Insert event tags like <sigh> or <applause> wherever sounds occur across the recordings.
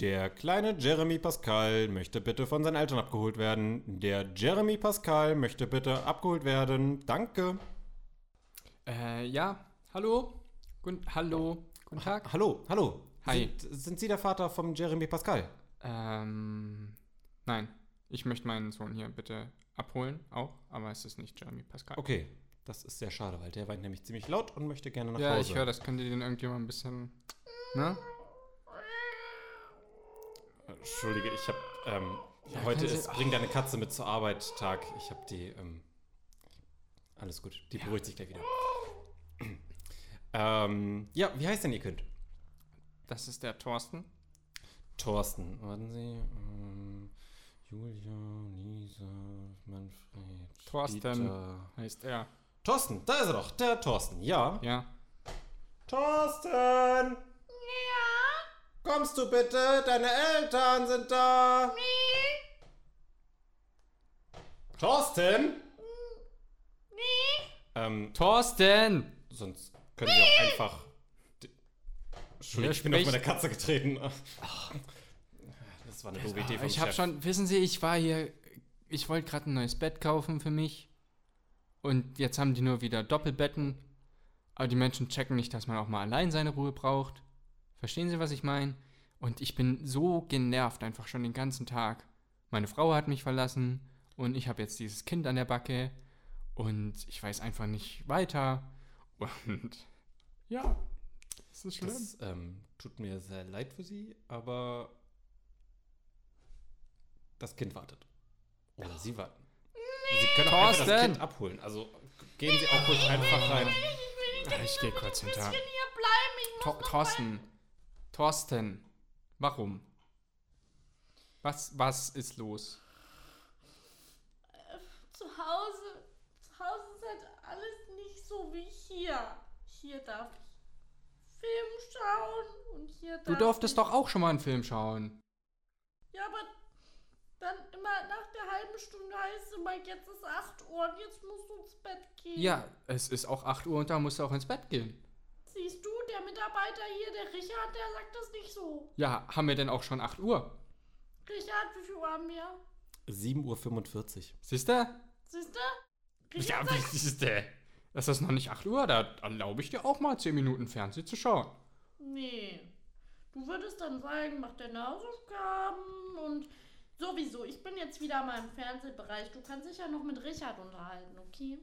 Der kleine Jeremy Pascal möchte bitte von seinen Eltern abgeholt werden. Der Jeremy Pascal möchte bitte abgeholt werden. Danke. Äh, ja. Hallo? Guten, hallo? Guten Tag? Hallo, hallo. Hi. Sind, sind Sie der Vater vom Jeremy Pascal? Ähm, nein. Ich möchte meinen Sohn hier bitte abholen, auch, aber es ist nicht Jeremy Pascal. Okay, das ist sehr schade, weil der weint nämlich ziemlich laut und möchte gerne nach ja, Hause. ich höre, das könnte den irgendjemand ein bisschen. Ne? Entschuldige, ich habe ähm, Ja, heute ist Bring deine Katze mit zur Arbeit Tag. Ich habe die ähm, alles gut, die beruhigt sich gleich wieder. ähm, ja, wie heißt denn Ihr Kind? Das ist der Thorsten. Thorsten. Warten Sie. Ähm, Julia, Lisa, Manfred. Thorsten. Dieter. Heißt er. Thorsten, da ist er doch, der Thorsten, ja. Ja. Thorsten! Kommst du bitte? Deine Eltern sind da. Thorsten? Nee. Ähm, Thorsten! sonst können wir auch einfach. Entschuldigung, ich bin auf meine Katze getreten. Das war eine doofe Idee vom Ich habe schon, wissen Sie, ich war hier, ich wollte gerade ein neues Bett kaufen für mich. Und jetzt haben die nur wieder Doppelbetten. Aber die Menschen checken nicht, dass man auch mal allein seine Ruhe braucht. Verstehen Sie, was ich meine? Und ich bin so genervt einfach schon den ganzen Tag. Meine Frau hat mich verlassen und ich habe jetzt dieses Kind an der Backe und ich weiß einfach nicht weiter. <laughs> Und ja, das ist schlimm. Das ähm, tut mir sehr leid für Sie, aber das Kind wartet. Oder Sie warten. Sie können auch einfach das! Kind abholen. Also gehen Sie auch ruhig einfach rein. ich gehe kurz hinter. hier bleiben. Ich muss Thorsten. Thorsten. Warum? Was, was ist los? zu Hause. Zu Hause ist halt alles nicht so wie hier. Hier darf ich Film schauen und hier darf Du durftest doch auch schon mal einen Film schauen. Ja, aber dann immer nach der halben Stunde heißt es immer, jetzt ist 8 Uhr und jetzt musst du ins Bett gehen. Ja, es ist auch 8 Uhr und da musst du auch ins Bett gehen. Siehst du, der Mitarbeiter hier, der Richard, der sagt das nicht so. Ja, haben wir denn auch schon 8 Uhr? Richard, wie viel Uhr haben wir? 7.45 Uhr. Siehst du? Siehst du? Ja, wie ist der? Das ist noch nicht 8 Uhr, da erlaube ich dir auch mal 10 Minuten Fernsehen zu schauen. nee. Du würdest dann sagen, mach deine Hausaufgaben und sowieso, ich bin jetzt wieder mal im Fernsehbereich. Du kannst dich ja noch mit Richard unterhalten, okay?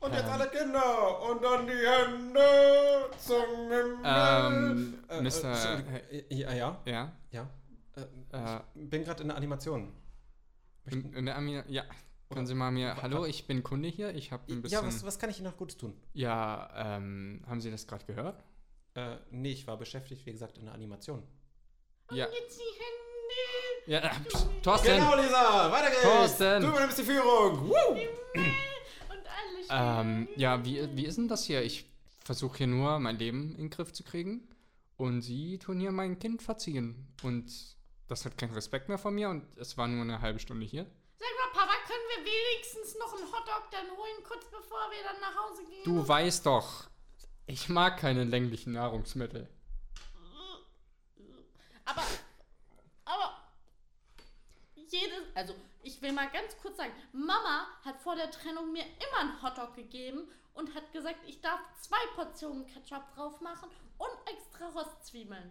Und jetzt alle Kinder und dann die Hände zum Himmel. Ähm, Äh, äh, Mr. Entschuldigung. Äh, ja, ja, Ja? ja. Äh, Äh, ich bin gerade in der Animation. in, in der Amina, ja. Können Sie mal mir. Hallo, ich bin Kunde hier. Ich habe ein bisschen. Ja, was, was kann ich Ihnen noch Gutes tun? Ja, ähm, haben Sie das gerade gehört? Äh, nee, ich war beschäftigt, wie gesagt, in der Animation. Ja. Jetzt die Hände. Ja, äh, Thorsten! Genau, Lisa, weiter geht's. Thorsten! Du übernimmst die Führung. Woo! Ähm, ja, wie, wie ist denn das hier? Ich versuche hier nur, mein Leben in den Griff zu kriegen. Und Sie tun hier mein Kind verziehen. Und das hat keinen Respekt mehr von mir. Und es war nur eine halbe Stunde hier. Sag mal, Papa, können wir wenigstens noch einen Hotdog dann holen, kurz bevor wir dann nach Hause gehen? Du weißt doch, ich mag keine länglichen Nahrungsmittel. Aber, jedes, also ich will mal ganz kurz sagen, Mama hat vor der Trennung mir immer einen Hotdog gegeben und hat gesagt, ich darf zwei Portionen Ketchup drauf machen und extra Röstzwiebeln.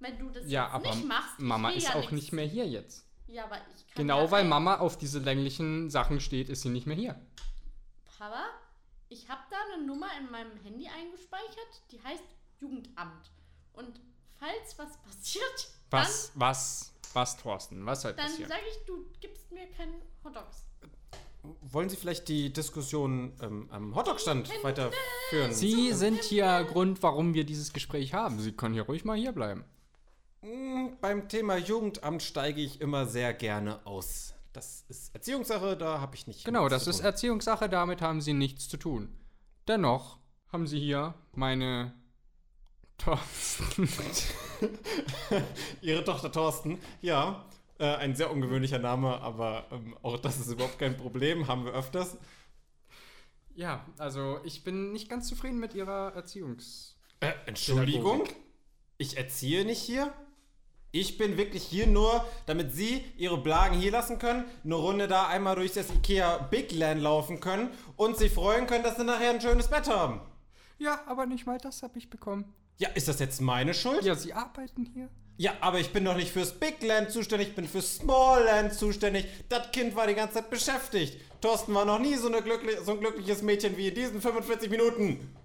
Wenn du das Ja, nicht machst, Mama ist ja auch nix. nicht mehr hier jetzt. Ja, aber ich kann Genau ja weil ein- Mama auf diese länglichen Sachen steht, ist sie nicht mehr hier. Papa, ich habe da eine Nummer in meinem Handy eingespeichert, die heißt Jugendamt. Und falls was passiert, Was, was, was, Thorsten? Was soll dann, dann passieren? sage ich, du gibst mir keine Hotdogs. Wollen Sie vielleicht die Diskussion ähm, am Hotdog-Stand weiterführen? Sie sind hier Grund, warum wir dieses Gespräch haben. Sie können hier ruhig mal hier bleiben. Mm, Beim Thema Jugendamt steige ich immer sehr gerne aus. Das ist Erziehungssache, da habe ich nicht. Genau, das zu ist. Erziehungssache, damit haben Sie nichts zu tun. Dennoch haben Sie hier meine Thorsten. <laughs> Ihre Tochter Thorsten, ja. Äh, ein sehr ungewöhnlicher Name, aber ähm, auch das ist überhaupt kein Problem, haben wir öfters. Ja, also ich bin nicht ganz zufrieden mit Ihrer Erziehungs... Äh, Entschuldigung? Pädagogik. Ich erziehe nicht hier? Ich bin wirklich hier nur, damit Sie Ihre Blagen hier lassen können, eine Runde da einmal durch das Ikea Big Land laufen können und sich freuen können, dass Sie nachher ein schönes Bett haben. Ja, aber nicht mal das habe ich bekommen. Ja, ist das jetzt meine Schuld? Ja, Sie arbeiten hier. Ja, aber ich bin doch nicht fürs Big Land zuständig, ich bin fürs Small Land zuständig. Das Kind war die ganze Zeit beschäftigt. Thorsten war noch nie so, eine glückli so ein glückliches Mädchen wie in diesen 45 Minuten.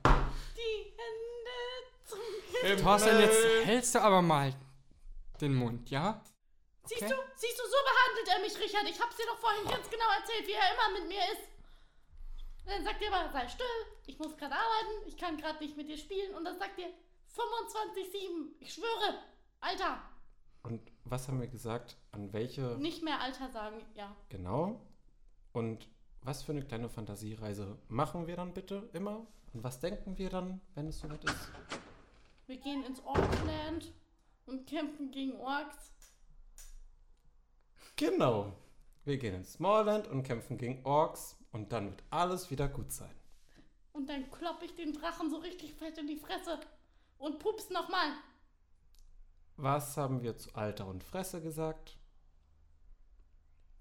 Die Hände zum Himmel. Thorsten, jetzt hältst du aber mal den Mund, ja? Siehst du, siehst du, so behandelt er mich, Richard. Ich hab's dir doch vorhin ganz genau erzählt, wie er immer mit mir ist. Dann sagt er immer, sei still, ich muss gerade arbeiten, ich kann gerade nicht mit dir spielen. Und dann sagt er 25,7. Ich schwöre, Alter. Und was haben wir gesagt? An welche? Nicht mehr Alter sagen, ja. Genau. Und was für eine kleine Fantasiereise machen wir dann bitte immer? Und was denken wir dann, wenn es soweit ist? Wir gehen ins Orkland und kämpfen gegen Orks. Genau. Wir gehen ins Smallland und kämpfen gegen Orks und dann wird alles wieder gut sein. Und dann klopp ich den Drachen so richtig fett in die Fresse. Und pups nochmal. Was haben wir zu Alter und Fresse gesagt?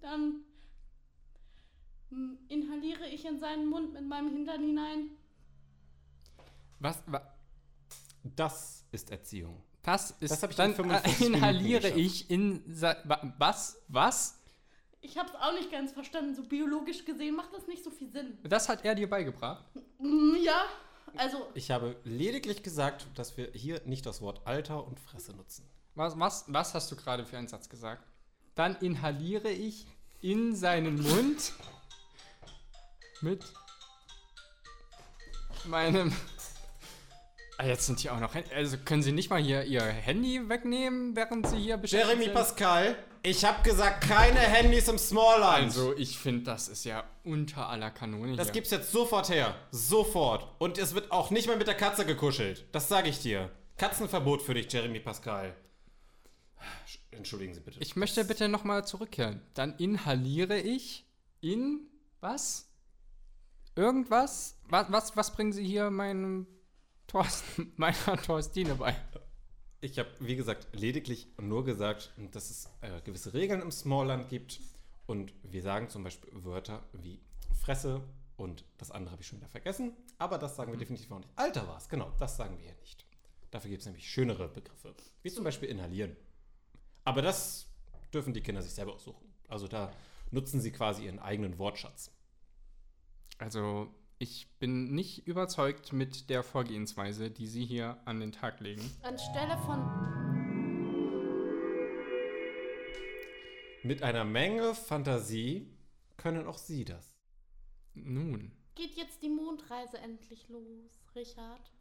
Dann hm, inhaliere ich in seinen Mund mit meinem Hintern hinein. Was, wa, Das ist Erziehung. was ist, Das ich dann in 45 äh, Minuten inhaliere ich in, wa- was, was? Ich hab's auch nicht ganz verstanden. So biologisch gesehen macht das nicht so viel Sinn. Das hat er dir beigebracht? Hm, Ja, also Ich habe lediglich gesagt, dass wir hier nicht das Wort Alter und Fresse nutzen. Was, was, was hast du gerade für einen Satz gesagt? Dann inhaliere ich in seinen Mund mit meinem. Ah, jetzt sind hier auch noch. Also können Sie nicht mal hier Ihr Handy wegnehmen, während Sie hier beschäftigt Jeremy sind? Pascal, ich habe gesagt, keine Handys im Smallland. Also, ich finde, das ist ja unter aller Kanone das hier. gibt's jetzt sofort her. Sofort. Und es wird auch nicht mehr mit der Katze gekuschelt. Das sage ich dir. Katzenverbot für dich, Jeremy Pascal. Entschuldigen Sie bitte. Ich möchte bitte nochmal zurückkehren. Dann inhaliere ich in was? Irgendwas? Was, was, was bringen Sie hier meinem Thorsten, <laughs> meiner Thorstine bei? Ich habe, wie gesagt, lediglich nur gesagt, dass es äh, gewisse Regeln im Smallland gibt. Und wir sagen zum Beispiel Wörter wie Fresse und das andere habe ich schon wieder vergessen. Aber das sagen wir definitiv auch nicht. Alter war es, genau, das sagen wir hier nicht. Dafür gibt es nämlich schönere Begriffe. Wie zum Beispiel inhalieren. Aber das dürfen die Kinder sich selber aussuchen. Also da nutzen sie quasi ihren eigenen Wortschatz. Also, ich bin nicht überzeugt mit der Vorgehensweise, die Sie hier an den Tag legen. anstelle von Mit einer Menge Fantasie können auch sie das. Nun, geht jetzt die Mondreise endlich los, Richard.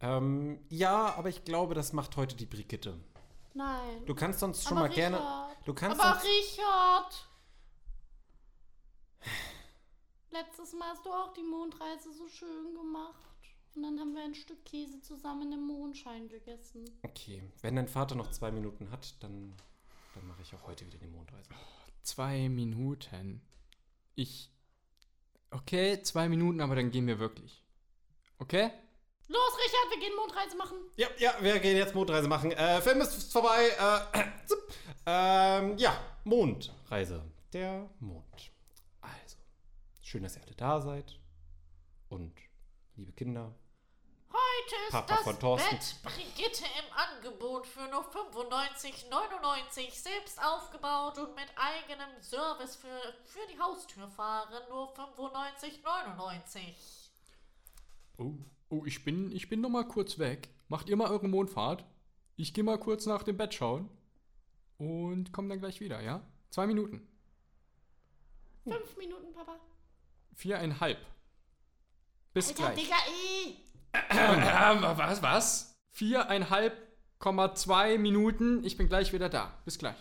Ähm, ja, aber ich glaube, das macht heute die Brigitte. Nein. Du kannst sonst schon Aber mal gerne. Richard. Du kannst Aber sonst, Richard! Letztes Mal hast du auch die Mondreise so schön gemacht. Und dann haben wir ein Stück Käse zusammen im Mondschein gegessen. Okay, wenn dein Vater noch zwei Minuten hat, dann, dann mache ich auch heute wieder die Mondreise. zwei Minuten. Ich. Okay, zwei Minuten, aber dann gehen wir wirklich. Okay? Los, Richard, wir gehen Mondreise machen. Ja, ja, wir gehen jetzt Mondreise machen. Äh, Film ist vorbei. Äh, <clears throat> ähm, ja, Mondreise. Der Mond. Schön, dass ihr alle da seid. Und, liebe Kinder, Heute ist Papa das von Thorsten. Bett Brigitte im Angebot für nur 95,99 selbst aufgebaut und mit eigenem Service für, für die Haustür fahren nur 95,99. Oh, oh, ich bin, ich bin noch mal kurz weg. Macht ihr mal eure Mondfahrt. Ich gehe mal kurz nach dem Bett schauen. Und komm dann gleich wieder, ja? Zwei Minuten. Fünf Minuten, Papa. Viereinhalb. Bis Alter, gleich. Digga, ey! Ähm, was, was? Viereinhalb Komma zwei Minuten. Ich bin gleich wieder da. Bis gleich.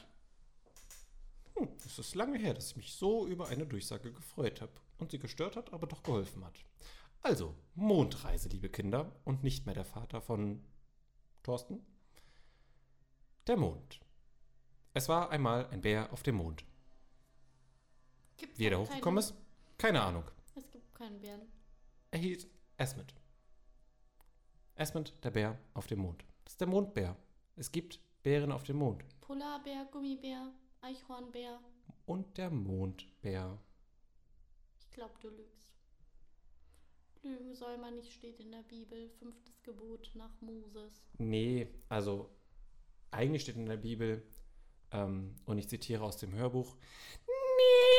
hm, es ist lange her, dass ich mich so über eine Durchsage gefreut habe. Und sie gestört hat, aber doch geholfen hat. Also, Mondreise, liebe Kinder. Und nicht mehr der Vater von Thorsten. Der Mond. Es war einmal ein Bär auf dem Mond. Gibt's Wie er da hochgekommen ist? Keine Ahnung. Es gibt keinen Bären. Er hieß Esmond. Esmond, der Bär auf dem Mond. Das ist der Mondbär. Es gibt Bären auf dem Mond. Polarbär, Gummibär, Eichhornbär. Und der Mondbär. Ich glaube, du lügst. Lügen soll man nicht, steht in der Bibel. Fünftes Gebot nach Moses. Nee, also eigentlich steht in der Bibel, ähm, und ich zitiere aus dem Hörbuch, nee,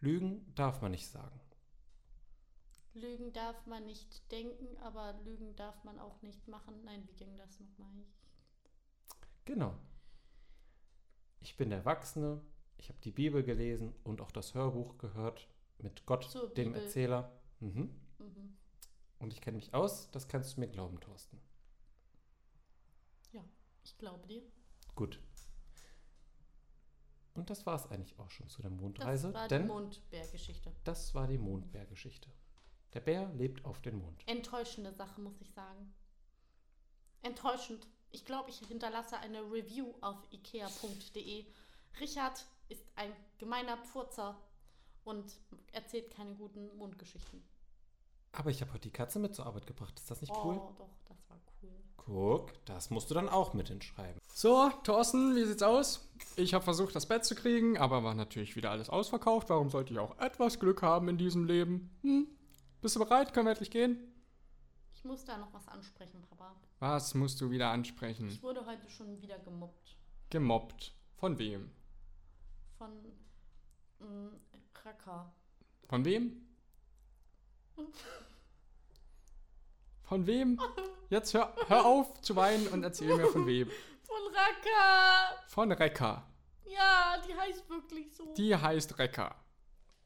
Lügen darf man nicht sagen. Lügen darf man nicht denken, aber Lügen darf man auch nicht machen. Nein, wie ging das nochmal? Genau. Ich bin der Erwachsene, ich habe die Bibel gelesen und auch das Hörbuch gehört mit Gott, Zur dem Bibel. Erzähler. Mhm. Mhm. Und ich kenne mich aus, das kannst du mir glauben, Thorsten. Ich glaube dir. Gut. Und das war es eigentlich auch schon zu der Das Mondreise, war die Mondbär-Geschichte. das war die Mondbär-Geschichte. Der Bär lebt auf dem Mond. Enttäuschende Sache, muss ich sagen. Enttäuschend. Ich glaube, ich hinterlasse eine Review auf ikea.de. Richard ist ein gemeiner Pfurzer und erzählt keine guten Mondgeschichten. Aber ich habe heute die Katze mit zur Arbeit gebracht. Ist das nicht cool? Oh, doch, das war cool. Guck, das musst du dann auch mit hinschreiben. So, Thorsten, wie sieht's aus? Ich habe versucht, das Bett zu kriegen, aber war natürlich wieder alles ausverkauft. Warum sollte ich auch etwas Glück haben in diesem Leben? Hm? Bist du bereit? Können wir endlich gehen? Ich muss da noch was ansprechen, Papa. Was musst du wieder ansprechen? Ich wurde heute schon wieder gemobbt. Gemobbt. Von wem? Von mm, Raka. Von wem? <laughs> Von wem? Jetzt hör, hör auf zu weinen und erzähl mir von wem. Von Raka! Von Rekka. Ja, die heißt wirklich so. Die heißt Rekka.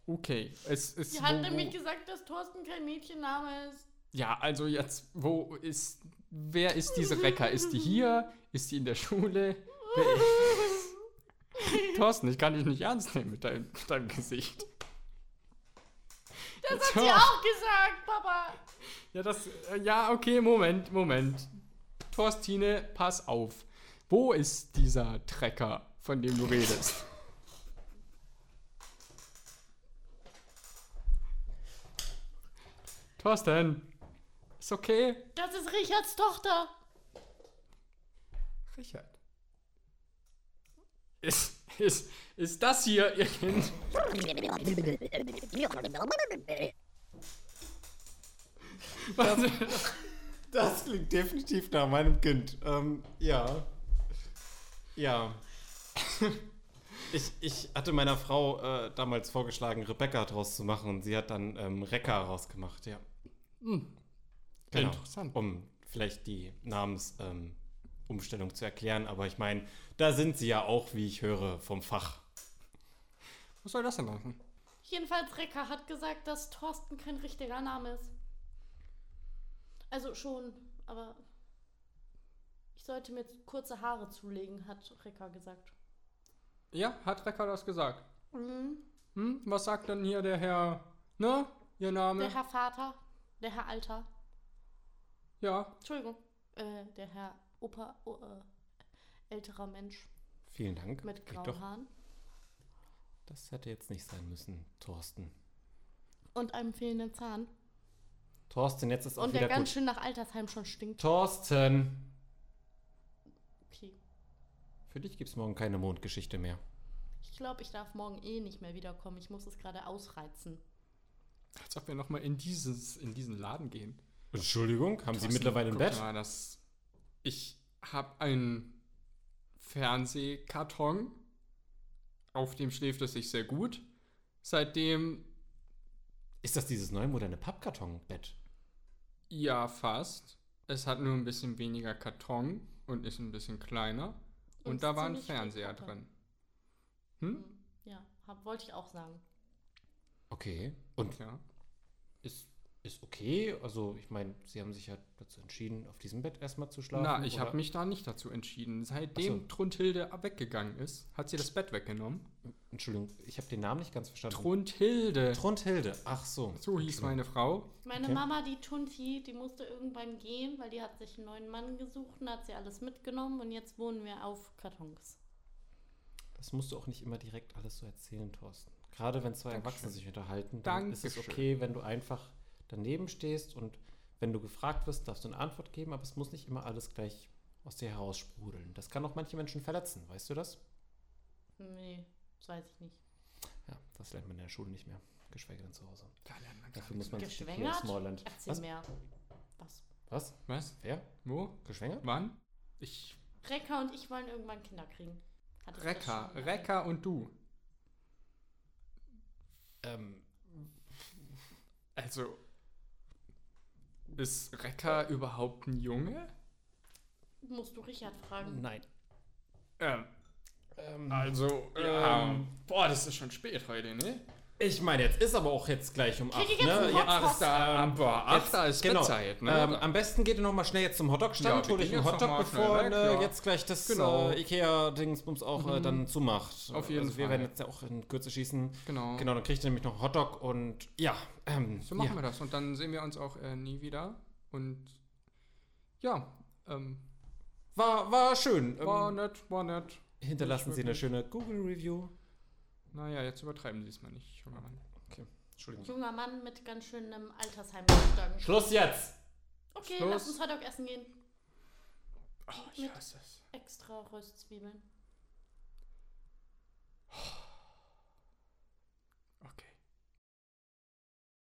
Okay, es ist. Die hat wo- nämlich wo- gesagt, dass Thorsten kein Mädchenname ist. Ja, also jetzt, wo ist. Wer ist diese Rekka? Ist die hier? Ist die in der Schule? <laughs> Thorsten, ich kann dich nicht ernst nehmen mit deinem, mit deinem Gesicht. Das Jetzt hat sie auch gesagt, Papa. Ja, das. äh, Ja, okay, Moment, Moment. Thorstine, pass auf. Wo ist dieser Trecker, von dem du redest? Thorsten, ist okay? Das ist Richards Tochter. Richard. Ist, ist, ist das hier ihr Kind? <laughs> Was? <laughs> Das klingt definitiv nach meinem Kind. Ähm, ja. Ja. Ich, ich hatte meiner Frau äh, damals vorgeschlagen, Rebecca draus zu machen und sie hat dann ähm, Rekka rausgemacht, ja. Hm. Genau. Interessant. Um vielleicht die Namensumstellung ähm, zu erklären, aber ich meine, da sind sie ja auch, wie ich höre, vom Fach. Was soll das denn machen? Jedenfalls Rekka hat gesagt, dass Thorsten kein richtiger Name ist. Also schon, aber ich sollte mir kurze Haare zulegen, hat Rekka gesagt. Ja, hat Recker das gesagt? Mhm. Hm? Was sagt denn hier der Herr? Ne? Ihr Name? Der Herr Vater, der Herr Alter, ja. Entschuldigung, äh, der Herr Opa, oh, äh, älterer Mensch Vielen Dank. mit grauen doch. Haaren Das hätte jetzt nicht sein müssen, Thorsten. und einem fehlenden Zahn. Thorsten, jetzt ist auch Und wieder der ganz gut. schön nach Altersheim schon stinkt. Thorsten! Okay. Für dich gibt es morgen keine Mondgeschichte mehr. Ich glaube, ich darf morgen eh nicht mehr wiederkommen. Ich muss es gerade ausreizen. Als ob wir nochmal in, dieses, in diesen Laden gehen. Entschuldigung, haben Sie Thorsten, mittlerweile ein Bett? Mal, das, ich habe einen Fernsehkarton, auf dem schläft es sich sehr gut. Seitdem, Ist das dieses neue moderne Pappkartonbett? Ja, fast. Es hat nur ein bisschen weniger Karton und ist ein bisschen kleiner. Und, Und da war ein Fernseher drin. Hm? Ja, hab, wollte ich auch sagen. Okay. Und Ja. ist, ist okay? Also, ich meine, Sie haben sich ja dazu entschieden, auf diesem Bett erstmal zu schlafen. Na, ich habe mich da nicht dazu entschieden. Seitdem so. Trundhilde weggegangen ist, hat sie das Bett weggenommen. Entschuldigung, ich habe den Namen nicht ganz verstanden. Trundhilde. Trundhilde. Ach so. So hieß meine Frau. Meine Okay. Mama, die Tunti, die musste irgendwann gehen, weil die hat sich einen neuen Mann gesucht und hat sie alles mitgenommen und jetzt wohnen wir auf Kartons. Das musst du auch nicht immer direkt alles so erzählen, Thorsten. Gerade wenn zwei Dankeschön. Erwachsene sich unterhalten, dann ist es Dankeschön. okay, wenn du einfach daneben stehst und wenn du gefragt wirst, darfst du eine Antwort geben, aber es muss nicht immer alles gleich aus dir heraussprudeln. Das kann auch manche Menschen verletzen, weißt du das? Nee, das weiß ich nicht. Ja, das lernt man in der Schule nicht mehr, geschweige denn zu Hause. Da lernt man Dafür muss man mehr. sich hier Geschwängert? Smallland. Erzähl Was? mehr. Was? Was? Was? Wer? Wo? Geschwängert? Wann? Ich. Rekka und ich wollen irgendwann Kinder kriegen. Hatte ich das Rekka. schon mal? Rekka und du. Ähm, Also. Ist Rekka überhaupt ein Junge? Musst du Richard fragen. nein. Ähm, Ähm, also, ja. ähm, boah, das ist schon spät heute, ne? Ich meine, jetzt ist aber auch jetzt gleich um 8, Krieg ich jetzt ne? einen Hotdog? Jetzt, da, ähm, boah, jetzt- ach, da ist genau. Bettzeit, ne? Ähm, am besten geht ihr noch mal schnell jetzt zum Hotdog-Stand, Ja, wir hol euch gehen einen jetzt noch Hotdog, mal schnell bevor weg, ne, ja. jetzt gleich das Genau. äh, Ikea-Dings auch äh, Mhm. dann zumacht. Auf jeden also Wir Fall. werden jetzt ja auch in Kürze schießen. genau. Genau, dann kriegt ihr nämlich noch einen Hotdog und ja, ähm, So machen ja. wir das. Und dann sehen wir uns auch äh, nie wieder. Und ja, ähm, War, war schön. war Ähm, nett, war nett. hinterlassen Sie eine schöne Google-Review. Naja, jetzt übertreiben Sie es mal nicht, junger Mann. Okay, Entschuldigung. Junger Mann mit ganz schönem Altersheim. Schluss jetzt! Okay, Schluss. lass uns Hotdog essen gehen. Oh, ich mit hasse es. Extra Röstzwiebeln. Oh.